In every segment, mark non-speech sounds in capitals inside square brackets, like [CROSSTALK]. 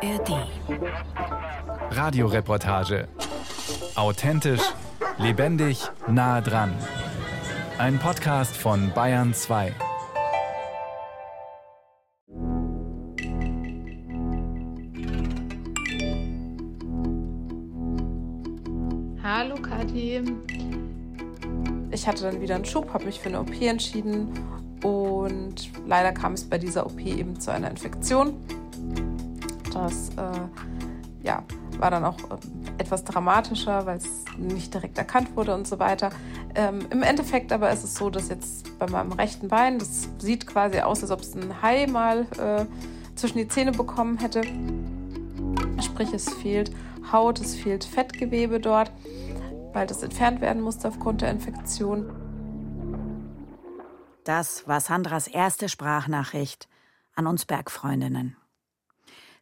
ARD. Radioreportage. Authentisch, lebendig, nah dran. Ein Podcast von Bayern 2. Hallo Kathi. Ich hatte dann wieder einen Schub, habe mich für eine OP entschieden und leider kam es bei dieser OP eben zu einer Infektion. Das äh, ja, war dann auch äh, etwas dramatischer, weil es nicht direkt erkannt wurde und so weiter. Ähm, Im Endeffekt aber ist es so, dass jetzt bei meinem rechten Bein, das sieht quasi aus, als ob es ein Hai mal äh, zwischen die Zähne bekommen hätte. Sprich, es fehlt Haut, es fehlt Fettgewebe dort, weil das entfernt werden musste aufgrund der Infektion. Das war Sandras erste Sprachnachricht an uns Bergfreundinnen.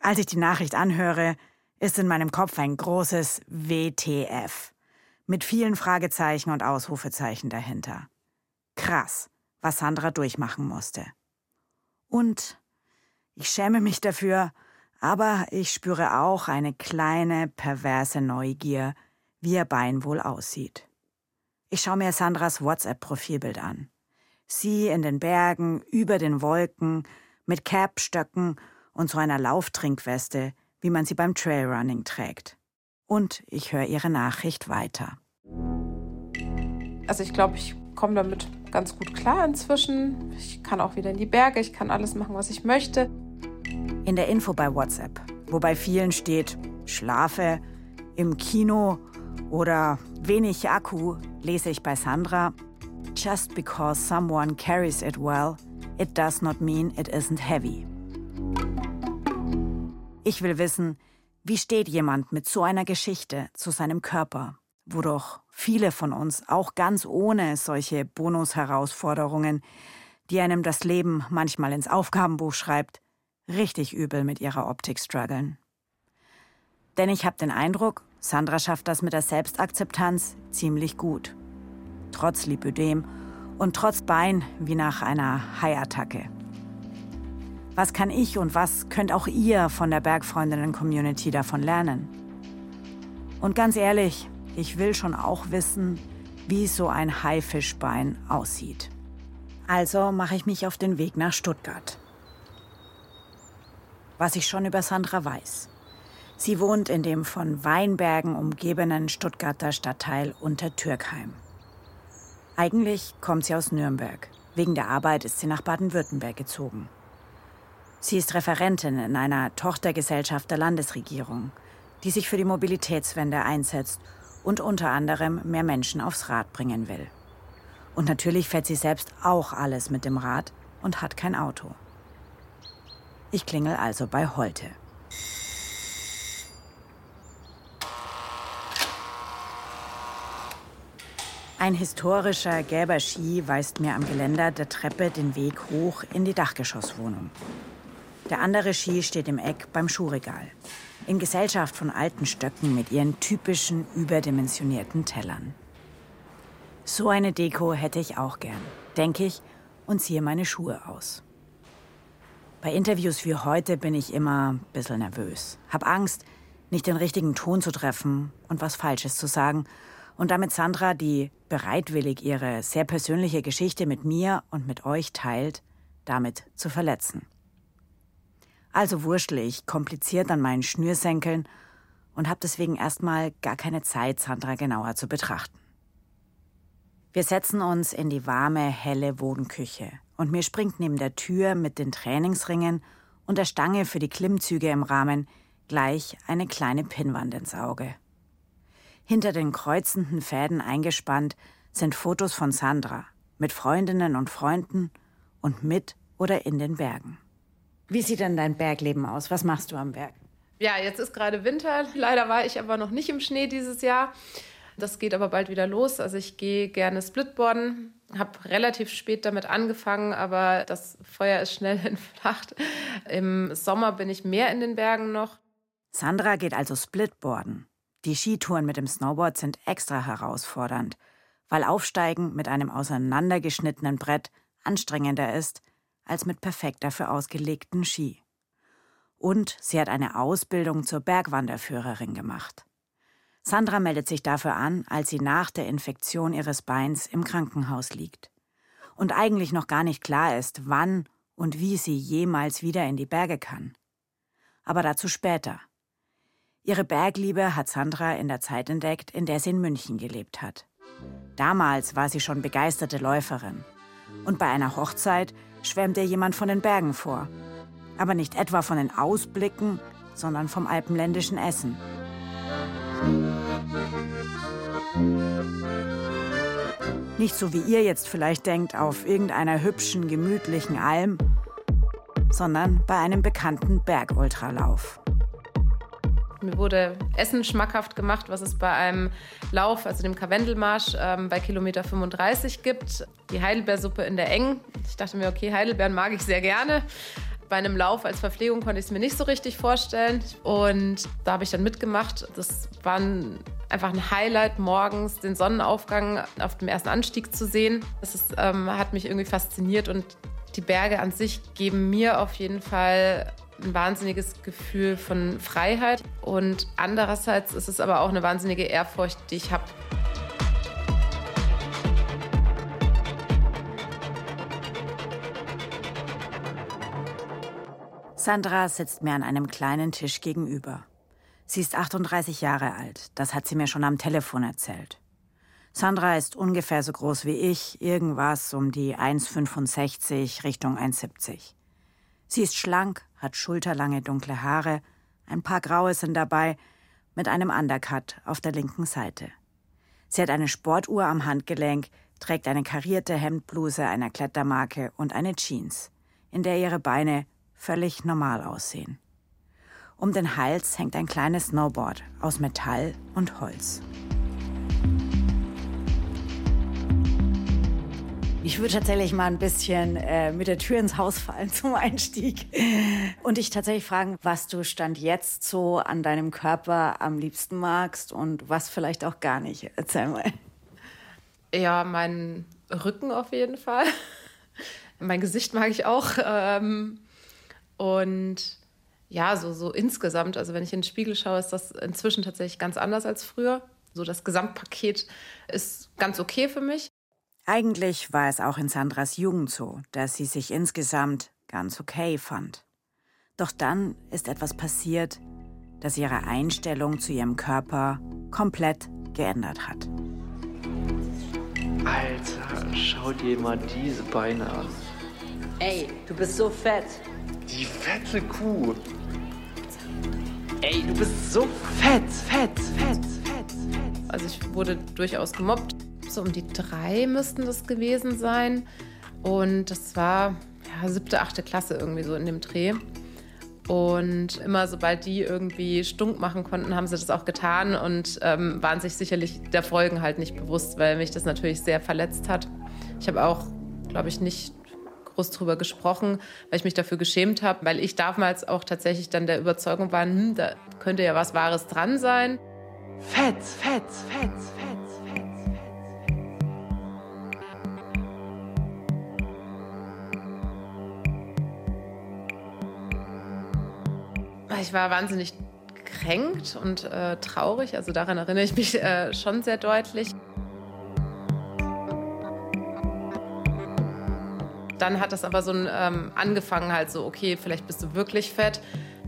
Als ich die Nachricht anhöre, ist in meinem Kopf ein großes WTF mit vielen Fragezeichen und Ausrufezeichen dahinter. Krass, was Sandra durchmachen musste. Und ich schäme mich dafür, aber ich spüre auch eine kleine, perverse Neugier, wie ihr Bein wohl aussieht. Ich schaue mir Sandras WhatsApp-Profilbild an. Sie in den Bergen, über den Wolken, mit Cap-Stöcken und so einer Lauftrinkweste, wie man sie beim Trailrunning trägt. Und ich höre ihre Nachricht weiter. Also ich glaube, ich komme damit ganz gut klar inzwischen. Ich kann auch wieder in die Berge, ich kann alles machen, was ich möchte. In der Info bei WhatsApp, wo bei vielen steht, schlafe, im Kino oder wenig Akku, lese ich bei Sandra, Just because someone carries it well, it does not mean it isn't heavy. Ich will wissen, wie steht jemand mit so einer Geschichte zu seinem Körper, wo doch viele von uns auch ganz ohne solche Bonusherausforderungen, die einem das Leben manchmal ins Aufgabenbuch schreibt, richtig übel mit ihrer Optik strugglen. Denn ich habe den Eindruck, Sandra schafft das mit der Selbstakzeptanz ziemlich gut trotz Lipödem und trotz Bein wie nach einer Haiattacke. Was kann ich und was könnt auch ihr von der Bergfreundinnen-Community davon lernen? Und ganz ehrlich, ich will schon auch wissen, wie so ein Haifischbein aussieht. Also mache ich mich auf den Weg nach Stuttgart. Was ich schon über Sandra weiß. Sie wohnt in dem von Weinbergen umgebenen Stuttgarter Stadtteil Untertürkheim. Eigentlich kommt sie aus Nürnberg. Wegen der Arbeit ist sie nach Baden-Württemberg gezogen. Sie ist Referentin in einer Tochtergesellschaft der Landesregierung, die sich für die Mobilitätswende einsetzt und unter anderem mehr Menschen aufs Rad bringen will. Und natürlich fährt sie selbst auch alles mit dem Rad und hat kein Auto. Ich klingel also bei Holte. Ein historischer gelber Ski weist mir am Geländer der Treppe den Weg hoch in die Dachgeschosswohnung. Der andere Ski steht im Eck beim Schuhregal. In Gesellschaft von alten Stöcken mit ihren typischen überdimensionierten Tellern. So eine Deko hätte ich auch gern, denke ich und ziehe meine Schuhe aus. Bei Interviews wie heute bin ich immer ein bisschen nervös. Hab Angst, nicht den richtigen Ton zu treffen und was Falsches zu sagen und damit Sandra, die bereitwillig ihre sehr persönliche Geschichte mit mir und mit euch teilt, damit zu verletzen. Also wurschtle ich kompliziert an meinen Schnürsenkeln und habe deswegen erstmal gar keine Zeit, Sandra genauer zu betrachten. Wir setzen uns in die warme, helle Wohnküche und mir springt neben der Tür mit den Trainingsringen und der Stange für die Klimmzüge im Rahmen gleich eine kleine Pinnwand ins Auge. Hinter den kreuzenden Fäden eingespannt sind Fotos von Sandra mit Freundinnen und Freunden und mit oder in den Bergen. Wie sieht denn dein Bergleben aus? Was machst du am Berg? Ja, jetzt ist gerade Winter. Leider war ich aber noch nicht im Schnee dieses Jahr. Das geht aber bald wieder los. Also ich gehe gerne Splitboarden, habe relativ spät damit angefangen, aber das Feuer ist schnell [LAUGHS] entfacht. Im Sommer bin ich mehr in den Bergen noch. Sandra geht also Splitboarden. Die Skitouren mit dem Snowboard sind extra herausfordernd, weil Aufsteigen mit einem auseinandergeschnittenen Brett anstrengender ist als mit perfekt dafür ausgelegten Ski. Und sie hat eine Ausbildung zur Bergwanderführerin gemacht. Sandra meldet sich dafür an, als sie nach der Infektion ihres Beins im Krankenhaus liegt. Und eigentlich noch gar nicht klar ist, wann und wie sie jemals wieder in die Berge kann. Aber dazu später. Ihre Bergliebe hat Sandra in der Zeit entdeckt, in der sie in München gelebt hat. Damals war sie schon begeisterte Läuferin. Und bei einer Hochzeit schwärmt ihr jemand von den Bergen vor. Aber nicht etwa von den Ausblicken, sondern vom alpenländischen Essen. Nicht so wie ihr jetzt vielleicht denkt auf irgendeiner hübschen, gemütlichen Alm, sondern bei einem bekannten Bergultralauf. Mir wurde Essen schmackhaft gemacht, was es bei einem Lauf, also dem Karwendelmarsch, ähm, bei Kilometer 35 gibt. Die Heidelbeersuppe in der Eng. Ich dachte mir, okay, Heidelbeeren mag ich sehr gerne. Bei einem Lauf als Verpflegung konnte ich es mir nicht so richtig vorstellen. Und da habe ich dann mitgemacht. Das war ein, einfach ein Highlight, morgens den Sonnenaufgang auf dem ersten Anstieg zu sehen. Das ist, ähm, hat mich irgendwie fasziniert. Und die Berge an sich geben mir auf jeden Fall ein wahnsinniges Gefühl von Freiheit. Und andererseits ist es aber auch eine wahnsinnige Ehrfurcht, die ich habe. Sandra sitzt mir an einem kleinen Tisch gegenüber. Sie ist 38 Jahre alt, das hat sie mir schon am Telefon erzählt. Sandra ist ungefähr so groß wie ich, irgendwas um die 1,65 Richtung 1,70. Sie ist schlank, hat schulterlange dunkle Haare, ein paar graue sind dabei, mit einem Undercut auf der linken Seite. Sie hat eine Sportuhr am Handgelenk, trägt eine karierte Hemdbluse einer Klettermarke und eine Jeans, in der ihre Beine völlig normal aussehen. Um den Hals hängt ein kleines Snowboard aus Metall und Holz. Ich würde tatsächlich mal ein bisschen äh, mit der Tür ins Haus fallen [LAUGHS] zum Einstieg und dich tatsächlich fragen, was du Stand jetzt so an deinem Körper am liebsten magst und was vielleicht auch gar nicht. Erzähl mal. Ja, meinen Rücken auf jeden Fall. mein Gesicht mag ich auch. Ähm, und ja, so, so insgesamt, also wenn ich in den Spiegel schaue, ist das inzwischen tatsächlich ganz anders als früher. So das Gesamtpaket ist ganz okay für mich. Eigentlich war es auch in Sandras Jugend so, dass sie sich insgesamt ganz okay fand. Doch dann ist etwas passiert, das ihre Einstellung zu ihrem Körper komplett geändert hat. Alter, schau dir mal diese Beine an. Ey, du bist so fett. Die fette Kuh. Ey, du bist so fett, fett, fett, fett, fett. Also ich wurde durchaus gemobbt. So um die drei müssten das gewesen sein. Und das war ja, siebte, achte Klasse irgendwie so in dem Dreh. Und immer sobald die irgendwie stunk machen konnten, haben sie das auch getan und ähm, waren sich sicherlich der Folgen halt nicht bewusst, weil mich das natürlich sehr verletzt hat. Ich habe auch, glaube ich, nicht groß drüber gesprochen, weil ich mich dafür geschämt habe, weil ich damals auch tatsächlich dann der Überzeugung war, hm, da könnte ja was Wahres dran sein. Fett, fett, fett, fett, Ich war wahnsinnig gekränkt und äh, traurig, also daran erinnere ich mich äh, schon sehr deutlich. Dann hat das aber so ein, ähm, angefangen halt so, okay, vielleicht bist du wirklich fett.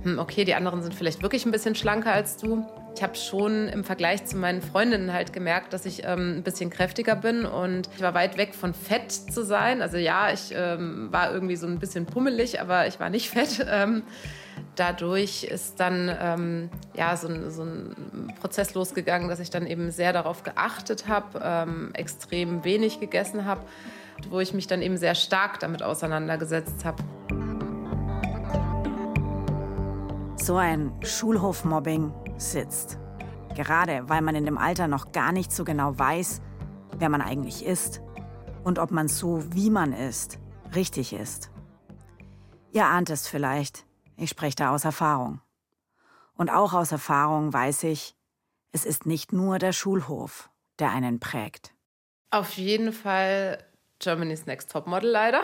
Hm, okay, die anderen sind vielleicht wirklich ein bisschen schlanker als du. Ich habe schon im Vergleich zu meinen Freundinnen halt gemerkt, dass ich ähm, ein bisschen kräftiger bin und ich war weit weg von fett zu sein. Also ja, ich ähm, war irgendwie so ein bisschen pummelig, aber ich war nicht fett. [LAUGHS] Dadurch ist dann ähm, ja, so ein, so, ein, Prozess losgegangen, dass ich dann eben sehr darauf geachtet habe, ähm, extrem wenig gegessen habe wo ich mich dann eben sehr stark damit auseinandergesetzt habe. So ein Schulhofmobbing sitzt. Gerade weil man in dem Alter noch gar nicht so genau weiß, wer man eigentlich ist und ob man so, wie man ist, richtig ist. Ihr ahnt es vielleicht, ich spreche da aus Erfahrung. Und auch aus Erfahrung weiß ich, es ist nicht nur der Schulhof, der einen prägt. Auf jeden Fall Germany's Next Topmodel leider.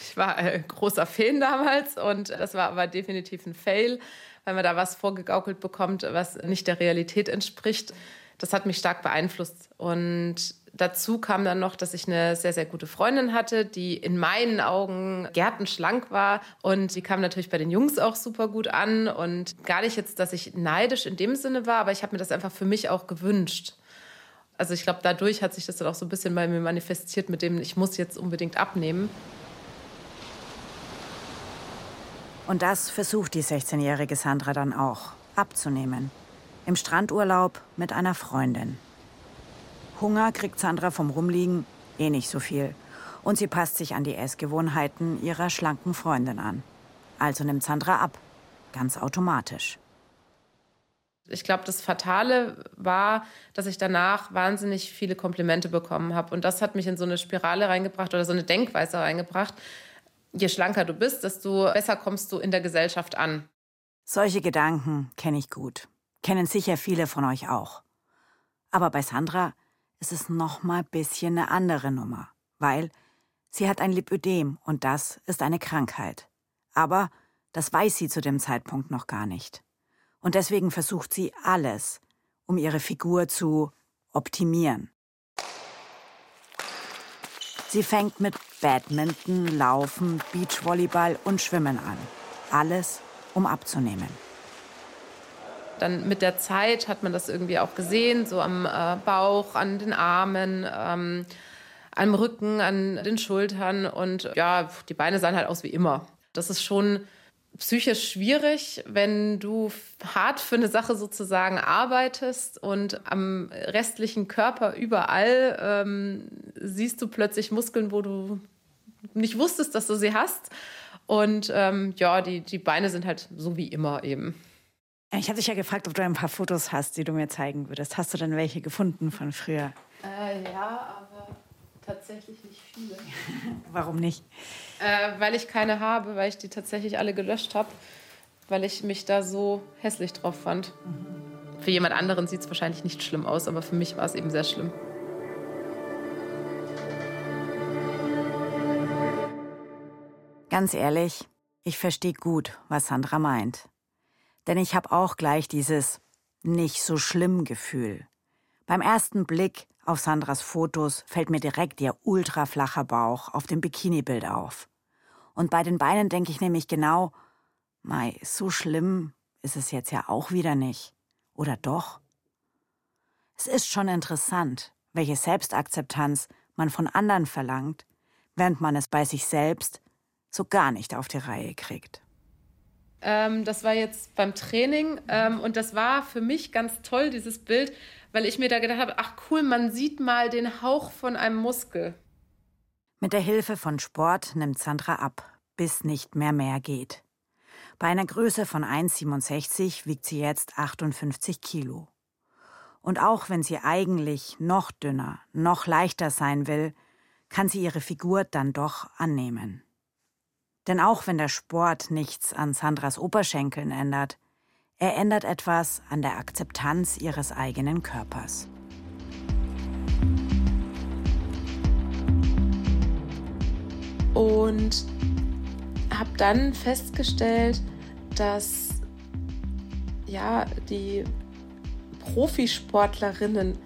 Ich war ein großer Fan damals und das war aber definitiv ein Fail, weil man da was vorgegaukelt bekommt, was nicht der Realität entspricht. Das hat mich stark beeinflusst. Und dazu kam dann noch, dass ich eine sehr, sehr gute Freundin hatte, die in meinen Augen gärtenschlank war. Und die kam natürlich bei den Jungs auch super gut an. Und gar nicht jetzt, dass ich neidisch in dem Sinne war, aber ich habe mir das einfach für mich auch gewünscht. Also ich glaube, dadurch hat sich das dann auch so ein bisschen bei mir manifestiert, mit dem ich muss jetzt unbedingt abnehmen. Und das versucht die 16-jährige Sandra dann auch, abzunehmen. Im Strandurlaub mit einer Freundin. Hunger kriegt Sandra vom Rumliegen eh nicht so viel. Und sie passt sich an die Essgewohnheiten ihrer schlanken Freundin an. Also nimmt Sandra ab. Ganz automatisch. Ich glaube, das Fatale war, dass ich danach wahnsinnig viele Komplimente bekommen habe. Und das hat mich in so eine Spirale reingebracht oder so eine Denkweise reingebracht. Je schlanker du bist, desto besser kommst du in der Gesellschaft an. Solche Gedanken kenne ich gut. Kennen sicher viele von euch auch. Aber bei Sandra ist es noch mal bisschen eine andere Nummer, weil sie hat ein Lipödem und das ist eine Krankheit. Aber das weiß sie zu dem Zeitpunkt noch gar nicht. Und deswegen versucht sie alles, um ihre Figur zu optimieren. Sie fängt mit Badminton, Laufen, Beachvolleyball und Schwimmen an. Alles, um abzunehmen. Dann mit der Zeit hat man das irgendwie auch gesehen, so am äh, Bauch, an den Armen, ähm, am Rücken, an den Schultern. Und ja, die Beine sahen halt aus wie immer. Das ist schon psychisch schwierig, wenn du hart für eine Sache sozusagen arbeitest und am restlichen Körper überall ähm, siehst du plötzlich Muskeln, wo du nicht wusstest, dass du sie hast. Und ähm, ja, die, die Beine sind halt so wie immer eben. Ich habe dich ja gefragt, ob du ein paar Fotos hast, die du mir zeigen würdest. Hast du denn welche gefunden von früher? Äh, ja, aber tatsächlich nicht viele. [LAUGHS] Warum nicht? Äh, weil ich keine habe, weil ich die tatsächlich alle gelöscht habe, weil ich mich da so hässlich drauf fand. Mhm. Für jemand anderen sieht es wahrscheinlich nicht schlimm aus, aber für mich war es eben sehr schlimm. Ganz ehrlich, ich verstehe gut, was Sandra meint. Denn ich habe auch gleich dieses nicht so schlimm Gefühl. Beim ersten Blick auf Sandras Fotos fällt mir direkt ihr ultraflacher Bauch auf dem Bikini-Bild auf. Und bei den Beinen denke ich nämlich genau, Mai, so schlimm ist es jetzt ja auch wieder nicht. Oder doch? Es ist schon interessant, welche Selbstakzeptanz man von anderen verlangt, während man es bei sich selbst so gar nicht auf die Reihe kriegt. Ähm, das war jetzt beim Training ähm, und das war für mich ganz toll, dieses Bild, weil ich mir da gedacht habe, ach cool, man sieht mal den Hauch von einem Muskel. Mit der Hilfe von Sport nimmt Sandra ab, bis nicht mehr mehr geht. Bei einer Größe von 1,67 wiegt sie jetzt 58 Kilo. Und auch wenn sie eigentlich noch dünner, noch leichter sein will, kann sie ihre Figur dann doch annehmen. Denn auch wenn der Sport nichts an Sandras Oberschenkeln ändert, er ändert etwas an der Akzeptanz ihres eigenen Körpers. Und habe dann festgestellt, dass ja die Profisportlerinnen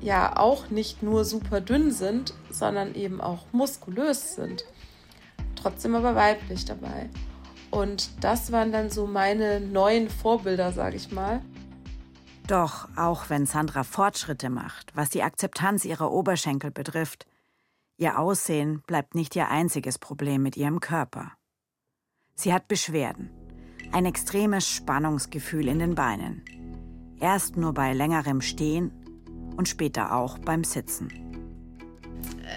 ja auch nicht nur super dünn sind, sondern eben auch muskulös sind. Trotzdem aber weiblich dabei. Und das waren dann so meine neuen Vorbilder, sage ich mal. Doch auch wenn Sandra Fortschritte macht, was die Akzeptanz ihrer Oberschenkel betrifft, ihr Aussehen bleibt nicht ihr einziges Problem mit ihrem Körper. Sie hat Beschwerden, ein extremes Spannungsgefühl in den Beinen. Erst nur bei längerem Stehen und später auch beim Sitzen.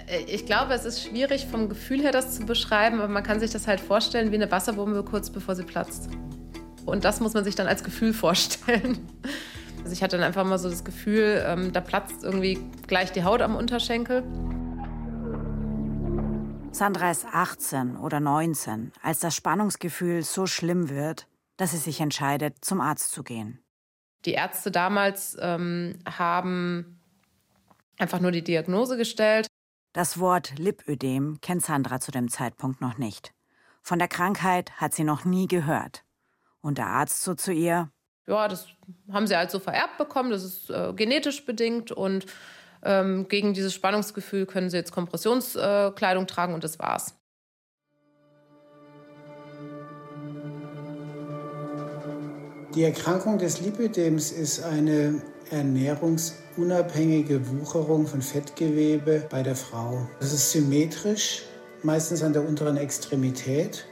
Äh, ich glaube, es ist schwierig vom Gefühl her das zu beschreiben, aber man kann sich das halt vorstellen wie eine Wasserbombe kurz bevor sie platzt. Und das muss man sich dann als Gefühl [LAUGHS] vorstellen. Also ich hatte dann einfach mal so das Gefühl, ähm, da platzt irgendwie gleich die Haut am Unterschenkel. Sandra ist 18 oder 19, als das Spannungsgefühl so schlimm wird, dass sie sich entscheidet, zum Arzt zu gehen. Die Ärzte damals ähm, haben einfach nur die Diagnose gestellt Das Wort Lipödem kennt Sandra zu dem Zeitpunkt noch nicht. Von der Krankheit hat sie noch nie gehört. Und der Arzt so zu ihr: Ja, das haben sie halt so vererbt bekommen, das ist äh, genetisch bedingt und ähm, gegen dieses Spannungsgefühl können sie jetzt Kompressionskleidung äh, tragen und das war's. Die Erkrankung des Lipödems ist eine ernährungsunabhängige Wucherung von Fettgewebe bei der Frau. Das ist symmetrisch, meistens an der unteren Extremität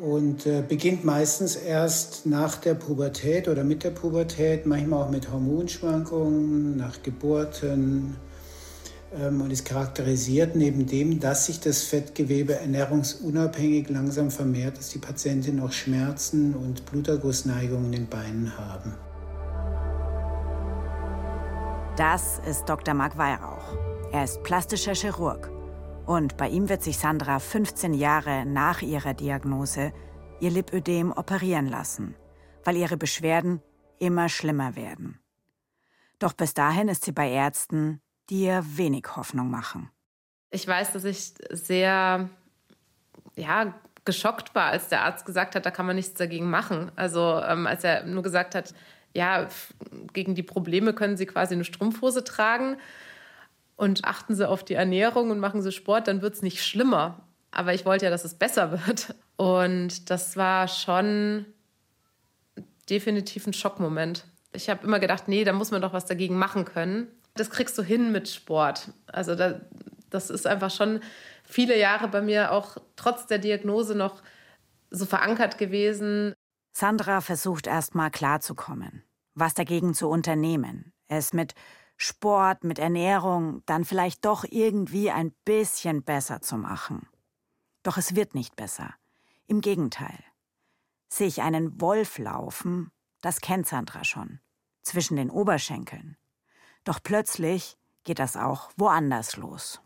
und äh, beginnt meistens erst nach der Pubertät oder mit der Pubertät, manchmal auch mit Hormonschwankungen, nach Geburten, ähm, und ist charakterisiert neben dem, dass sich das Fettgewebe ernährungsunabhängig langsam vermehrt, dass die Patientin noch Schmerzen und Blutergussneigungen in den Beinen haben. Das ist Dr. Marc Weihrauch. Er ist plastischer Chirurg. Und bei ihm wird sich Sandra 15 Jahre nach ihrer Diagnose ihr Lipödem operieren lassen, weil ihre Beschwerden immer schlimmer werden. Doch bis dahin ist sie bei Ärzten dir wenig Hoffnung machen? Ich weiß, dass ich sehr, ja, geschockt war, als der Arzt gesagt hat, da kann man nichts dagegen machen. Also ähm, als er nur gesagt hat, ja, gegen die Probleme können Sie quasi eine Strumpfhose tragen und achten Sie auf die Ernährung und machen Sie Sport, dann wird es nicht schlimmer. Aber ich wollte ja, dass es besser wird. Und das war schon definitiv ein Schockmoment. Ich habe immer gedacht, nee, da muss man doch was dagegen machen können das kriegst du hin mit Sport. Also da, das ist einfach schon viele Jahre bei mir auch trotz der Diagnose noch so verankert gewesen. Sandra versucht erst mal klarzukommen, was dagegen zu unternehmen. Es mit Sport, mit Ernährung dann vielleicht doch irgendwie ein bisschen besser zu machen. Doch es wird nicht besser. Im Gegenteil. Sich einen Wolf laufen, das kennt Sandra schon. Zwischen den Oberschenkeln. Doch plötzlich geht das auch woanders los.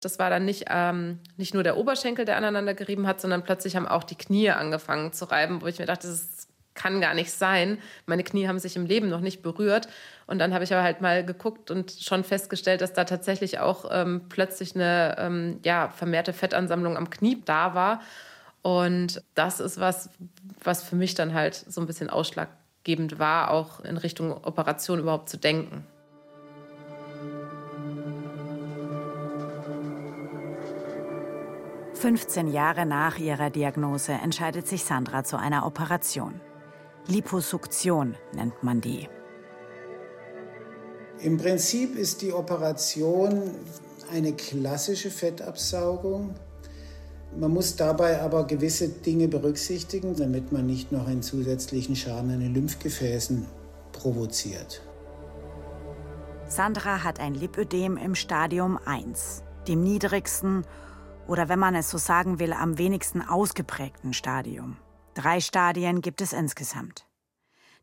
Das war dann nicht, ähm, nicht nur der Oberschenkel, der aneinander gerieben hat, sondern plötzlich haben auch die Knie angefangen zu reiben, wo ich mir dachte, das kann gar nicht sein. Meine Knie haben sich im Leben noch nicht berührt. Und dann habe ich aber halt mal geguckt und schon festgestellt, dass da tatsächlich auch ähm, plötzlich eine ähm, ja, vermehrte Fettansammlung am Knie da war. Und das ist was, was für mich dann halt so ein bisschen ausschlaggebend war, auch in Richtung Operation überhaupt zu denken. 15 Jahre nach ihrer Diagnose entscheidet sich Sandra zu einer Operation. Liposuktion nennt man die. Im Prinzip ist die Operation eine klassische Fettabsaugung. Man muss dabei aber gewisse Dinge berücksichtigen, damit man nicht noch einen zusätzlichen Schaden an den Lymphgefäßen provoziert. Sandra hat ein Lipödem im Stadium 1, dem niedrigsten oder wenn man es so sagen will, am wenigsten ausgeprägten Stadium. Drei Stadien gibt es insgesamt.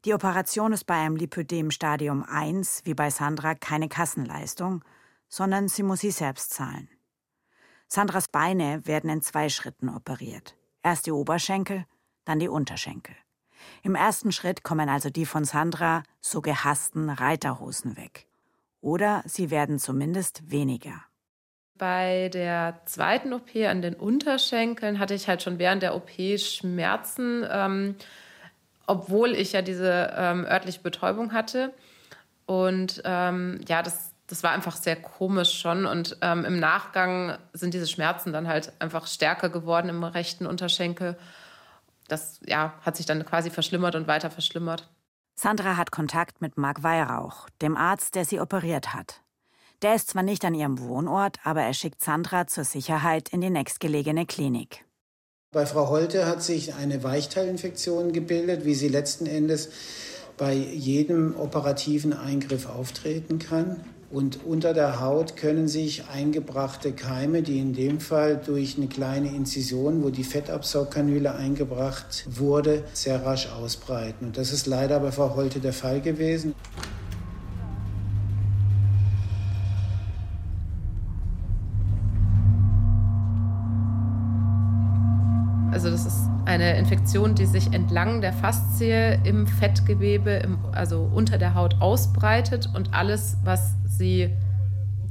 Die Operation ist bei einem Lipödem Stadium 1, wie bei Sandra, keine Kassenleistung, sondern sie muss sie selbst zahlen. Sandras Beine werden in zwei Schritten operiert. Erst die Oberschenkel, dann die Unterschenkel. Im ersten Schritt kommen also die von Sandra so gehassten Reiterhosen weg. Oder sie werden zumindest weniger. Bei der zweiten OP an den Unterschenkeln hatte ich halt schon während der OP Schmerzen, ähm, obwohl ich ja diese ähm, örtliche Betäubung hatte. Und ähm, ja, das, das war einfach sehr komisch schon. Und ähm, im Nachgang sind diese Schmerzen dann halt einfach stärker geworden im rechten Unterschenkel. Das ja, hat sich dann quasi verschlimmert und weiter verschlimmert. Sandra hat Kontakt mit Marc Weihrauch, dem Arzt, der sie operiert hat. Der ist zwar nicht an ihrem Wohnort, aber er schickt Sandra zur Sicherheit in die nächstgelegene Klinik. Bei Frau Holte hat sich eine Weichteilinfektion gebildet, wie sie letzten Endes bei jedem operativen Eingriff auftreten kann. Und unter der Haut können sich eingebrachte Keime, die in dem Fall durch eine kleine Inzision, wo die Fettabsaugkanüle eingebracht wurde, sehr rasch ausbreiten. Und das ist leider bei Frau Holte der Fall gewesen. Also das ist eine Infektion, die sich entlang der Faszie im Fettgewebe, im, also unter der Haut ausbreitet und alles, was sie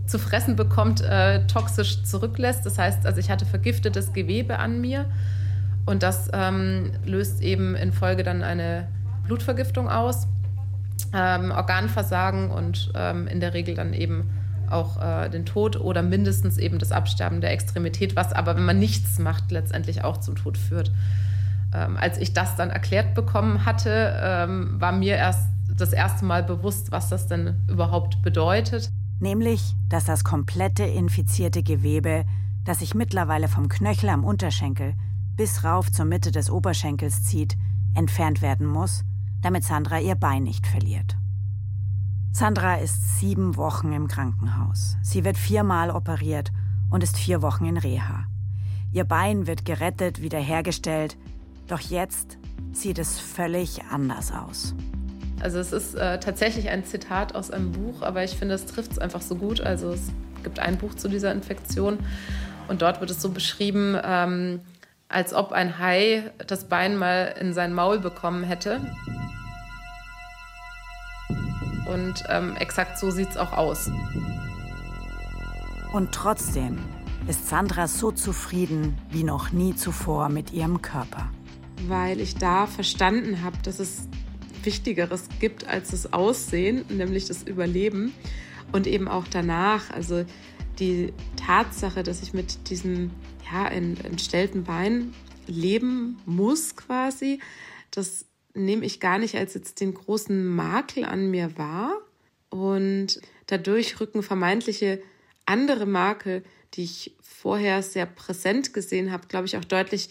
zu fressen bekommt, äh, toxisch zurücklässt. Das heißt, also ich hatte vergiftetes Gewebe an mir und das ähm, löst eben in Folge dann eine Blutvergiftung aus, ähm, Organversagen und ähm, in der Regel dann eben auch äh, den Tod oder mindestens eben das Absterben der Extremität, was aber, wenn man nichts macht, letztendlich auch zum Tod führt. Ähm, als ich das dann erklärt bekommen hatte, ähm, war mir erst das erste Mal bewusst, was das denn überhaupt bedeutet. Nämlich, dass das komplette infizierte Gewebe, das sich mittlerweile vom Knöchel am Unterschenkel bis rauf zur Mitte des Oberschenkels zieht, entfernt werden muss, damit Sandra ihr Bein nicht verliert. Sandra ist sieben Wochen im Krankenhaus. Sie wird viermal operiert und ist vier Wochen in Reha. Ihr Bein wird gerettet, wiederhergestellt, doch jetzt sieht es völlig anders aus. Also es ist äh, tatsächlich ein Zitat aus einem Buch, aber ich finde, es trifft es einfach so gut. Also es gibt ein Buch zu dieser Infektion und dort wird es so beschrieben, ähm, als ob ein Hai das Bein mal in sein Maul bekommen hätte. Und ähm, exakt so sieht es auch aus. Und trotzdem ist Sandra so zufrieden wie noch nie zuvor mit ihrem Körper. Weil ich da verstanden habe, dass es Wichtigeres gibt als das Aussehen, nämlich das Überleben. Und eben auch danach, also die Tatsache, dass ich mit diesem ja, entstellten Bein leben muss quasi, das nehme ich gar nicht als jetzt den großen Makel an mir wahr. Und dadurch rücken vermeintliche andere Makel, die ich vorher sehr präsent gesehen habe, glaube ich, auch deutlich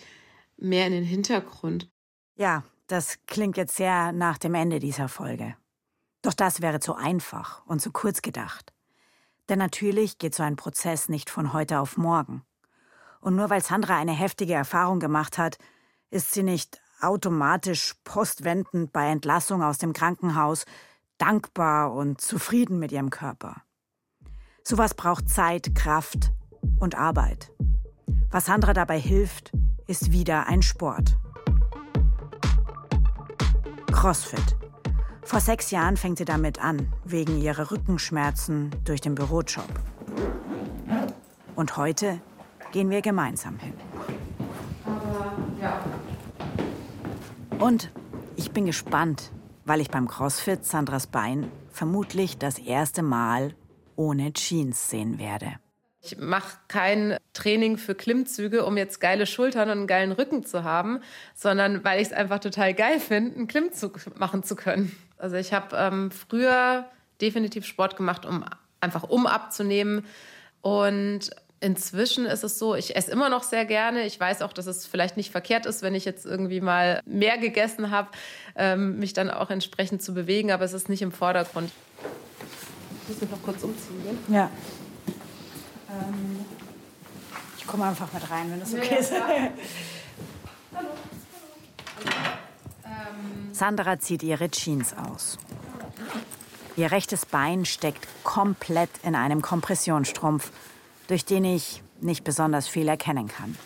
mehr in den Hintergrund. Ja, das klingt jetzt sehr nach dem Ende dieser Folge. Doch das wäre zu einfach und zu kurz gedacht. Denn natürlich geht so ein Prozess nicht von heute auf morgen. Und nur weil Sandra eine heftige Erfahrung gemacht hat, ist sie nicht automatisch postwendend bei Entlassung aus dem Krankenhaus dankbar und zufrieden mit ihrem Körper. Sowas braucht Zeit, Kraft und Arbeit. Was Sandra dabei hilft, ist wieder ein Sport. CrossFit. Vor sechs Jahren fängt sie damit an, wegen ihrer Rückenschmerzen durch den Bürojob. Und heute gehen wir gemeinsam hin. Und ich bin gespannt, weil ich beim CrossFit Sandras Bein vermutlich das erste Mal ohne Jeans sehen werde. Ich mache kein Training für Klimmzüge, um jetzt geile Schultern und einen geilen Rücken zu haben, sondern weil ich es einfach total geil finde, einen Klimmzug machen zu können. Also ich habe ähm, früher definitiv Sport gemacht, um einfach um abzunehmen. Und inzwischen ist es so, ich esse immer noch sehr gerne. Ich weiß auch, dass es vielleicht nicht verkehrt ist, wenn ich jetzt irgendwie mal mehr gegessen habe, ähm, mich dann auch entsprechend zu bewegen, aber es ist nicht im Vordergrund. Ich muss mich noch kurz umziehen. Ja. Ähm, ich komme einfach mit rein, wenn das okay ist. Ja, [LAUGHS] Hallo. Sandra zieht ihre Jeans aus. Ihr rechtes Bein steckt komplett in einem Kompressionsstrumpf, durch den ich nicht besonders viel erkennen kann.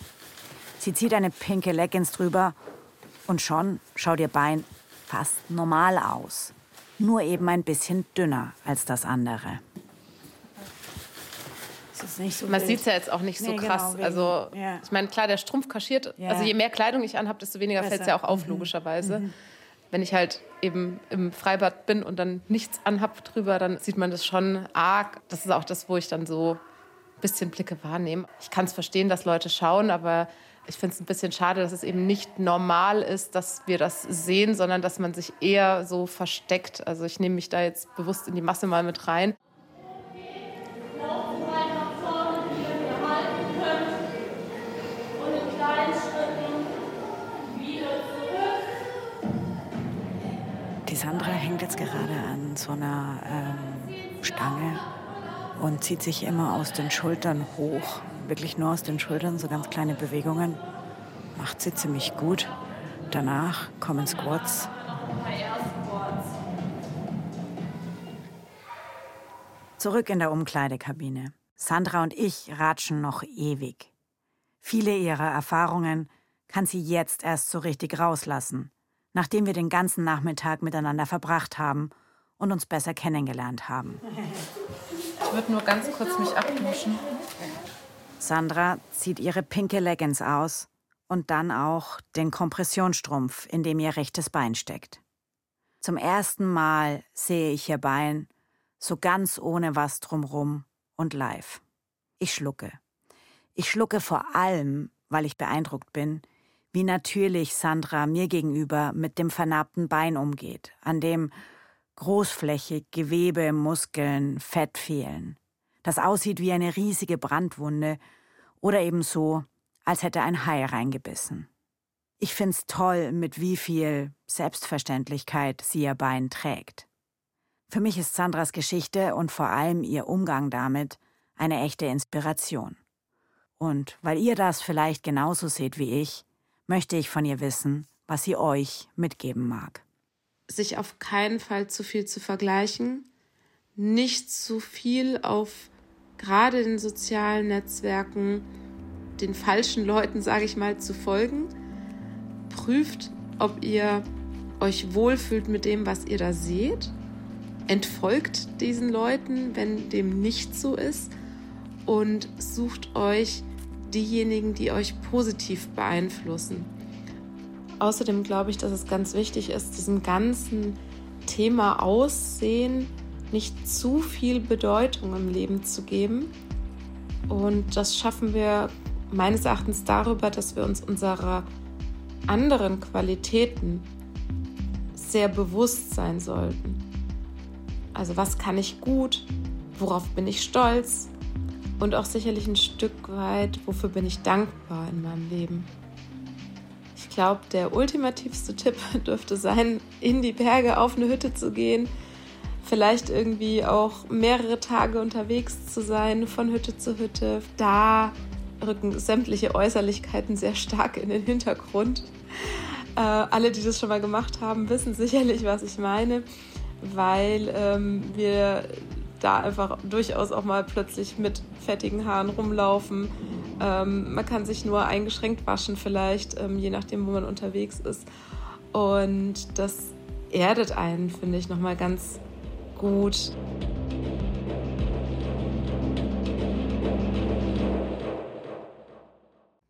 Sie zieht eine pinke Leggings drüber und schon schaut ihr Bein fast normal aus. Nur eben ein bisschen dünner als das andere ist nicht so Man sieht es ja jetzt auch nicht so nee, krass. Genau, also ja. ich meine, klar, der Strumpf kaschiert. Ja. Also je mehr Kleidung ich anhabe, desto weniger fällt es ja auch auf, mhm. logischerweise. Mhm. Wenn ich halt eben im Freibad bin und dann nichts anhab drüber, dann sieht man das schon arg. Das ist auch das, wo ich dann so bisschen Blicke wahrnehme. Ich kann es verstehen, dass Leute schauen, aber ich finde es ein bisschen schade, dass es eben nicht normal ist, dass wir das sehen, sondern dass man sich eher so versteckt. Also ich nehme mich da jetzt bewusst in die Masse mal mit rein. Sandra hängt jetzt gerade an so einer ähm, Stange und zieht sich immer aus den Schultern hoch. Wirklich nur aus den Schultern, so ganz kleine Bewegungen. Macht sie ziemlich gut. Danach kommen Squats. Zurück in der Umkleidekabine. Sandra und ich ratschen noch ewig. Viele ihrer Erfahrungen kann sie jetzt erst so richtig rauslassen nachdem wir den ganzen Nachmittag miteinander verbracht haben und uns besser kennengelernt haben. [LAUGHS] Ich würde nur ganz kurz mich abduschen. Sandra zieht ihre pinke Leggings aus und dann auch den Kompressionsstrumpf, in dem ihr rechtes Bein steckt. Zum ersten Mal sehe ich ihr Bein so ganz ohne was drumrum und live. Ich schlucke. Ich schlucke vor allem, weil ich beeindruckt bin, wie natürlich Sandra mir gegenüber mit dem vernarbten Bein umgeht, an dem großflächig Gewebe, Muskeln, Fett fehlen. Das aussieht wie eine riesige Brandwunde oder eben so, als hätte ein Hai reingebissen. Ich find's toll, mit wie viel Selbstverständlichkeit sie ihr Bein trägt. Für mich ist Sandras Geschichte und vor allem ihr Umgang damit eine echte Inspiration. Und weil ihr das vielleicht genauso seht wie ich, möchte ich von ihr wissen, was sie euch mitgeben mag. Sich auf keinen Fall zu viel zu vergleichen, nicht zu viel auf gerade den sozialen Netzwerken den falschen Leuten, sage ich mal, zu folgen. Prüft, ob ihr euch wohlfühlt mit dem, was ihr da seht. Entfolgt diesen Leuten, wenn dem nicht so ist. Und sucht euch diejenigen, die euch positiv beeinflussen. Außerdem glaube ich, dass es ganz wichtig ist, diesem ganzen Thema Aussehen nicht zu viel Bedeutung im Leben zu geben. Und das schaffen wir meines Erachtens darüber, dass wir uns unserer anderen Qualitäten sehr bewusst sein sollten. Also was kann ich gut, worauf bin ich stolz und auch sicherlich ein Stück weit, wofür bin ich dankbar in meinem Leben. Ich glaube, der ultimativste Tipp [LAUGHS] dürfte sein, in die Berge auf eine Hütte zu gehen, vielleicht irgendwie auch mehrere Tage unterwegs zu sein, von Hütte zu Hütte, da rücken sämtliche Äußerlichkeiten sehr stark in den Hintergrund. Äh, alle, die das schon mal gemacht haben, wissen sicherlich, was ich meine, weil ähm, wir da einfach durchaus auch mal plötzlich mit fettigen Haaren rumlaufen. Ähm, man kann sich nur eingeschränkt waschen vielleicht, ähm, je nachdem, wo man unterwegs ist. Und das erdet einen, finde ich, nochmal ganz gut.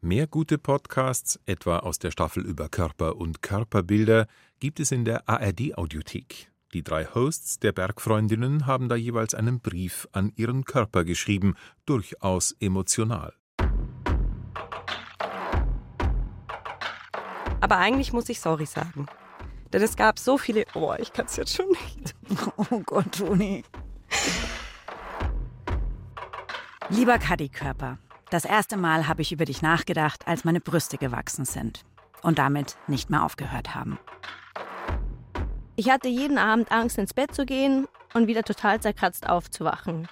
Mehr gute Podcasts, etwa aus der Staffel über Körper und Körperbilder, gibt es in der ARD Audiothek. Die drei Hosts der Bergfreundinnen haben da jeweils einen Brief an ihren Körper geschrieben, durchaus emotional. Aber eigentlich muss ich sorry sagen. Denn es gab so viele. Oh, ich kann es jetzt schon nicht. [LAUGHS] Oh Gott, Toni. Lieber Kaddi-Körper, das erste Mal habe ich über dich nachgedacht, als meine Brüste gewachsen sind und damit nicht mehr aufgehört haben. Ich hatte jeden Abend Angst, ins Bett zu gehen und wieder total zerkratzt aufzuwachen.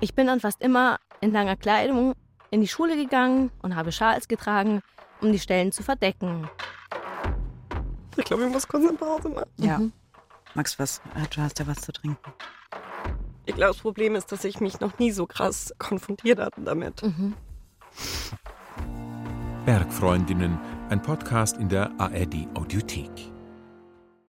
Ich bin dann fast immer in langer Kleidung in die Schule gegangen und habe Schals getragen, um die Stellen zu verdecken. Ich glaube, ich muss kurz eine Pause machen. Ja. Mhm. Max, was? Du hast ja was zu trinken. Ich glaube, das Problem ist, dass ich mich noch nie so krass konfrontiert hatte damit. Mhm. Bergfreundinnen, ein Podcast in der ARD Audiothek.